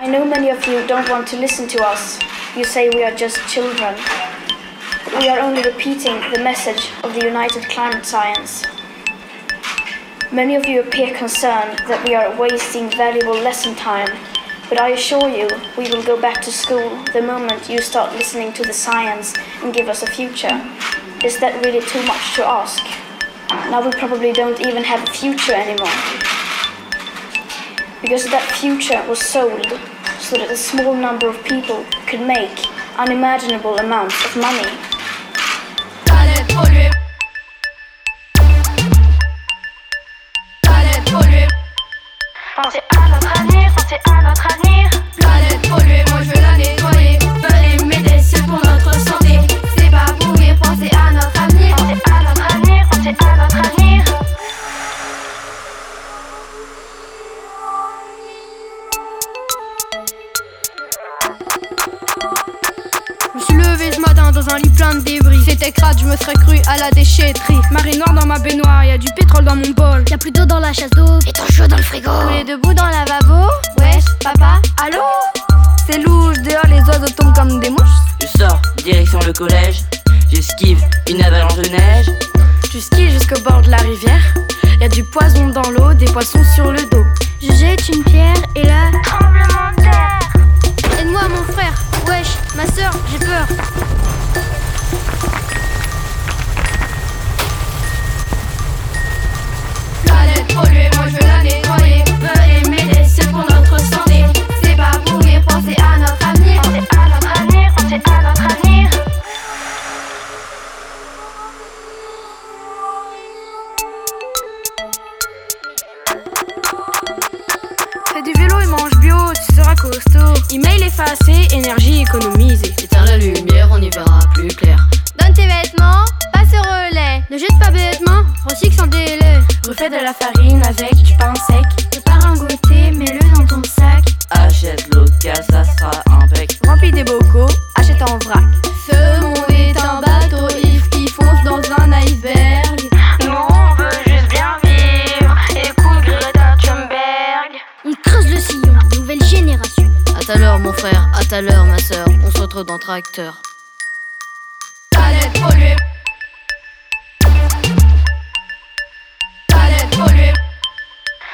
I know many of you don't want to listen to us. You say we are just children. We are only repeating the message of the United Climate Science. Many of you appear concerned that we are wasting valuable lesson time, but I assure you we will go back to school the moment you start listening to the science and give us a future. Is that really too much to ask? Now we probably don't even have a future anymore. Because that future was sold so that a small number of people could make unimaginable amounts of money. Pensez à notre avenir, pensez à notre avenir. Planète polluée, moi je veux la dans un lit plein de débris. C'était crade, je me serais cru à la déchetterie. Marée noire dans ma baignoire, y a du pétrole dans mon bol. Y'a plus d'eau dans la chasse d'eau. Et ton chaud dans le frigo. On est debout dans le lavabo. Wesh, papa, allô? C'est louche, dehors les oiseaux tombent comme des mouches. Je sors, direction le collège. J'esquive une avalanche de neige. Tu skis jusqu'au bord de la rivière. Y a du poison dans l'eau, des poissons sur le dos. Je costaud. Email effacé, énergie économisée. Éteins la lumière, on y verra plus clair. Donne tes vêtements, passe au relais. Ne jette pas bêtement, recycle sans délai. Refais de la farine avec du pain sec. Prépare un goûter, mets-le dans ton sac. Achète local, ça sera impec. Remplis des bocaux, achète en vrac. Ce monde tout à l'heure, mon frère, à tout à l'heure, ma soeur. On se retrouve dans le tracteur. Planète polluée. Planète polluée.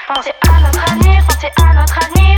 Pensez à notre avenir, pensez à notre avenir.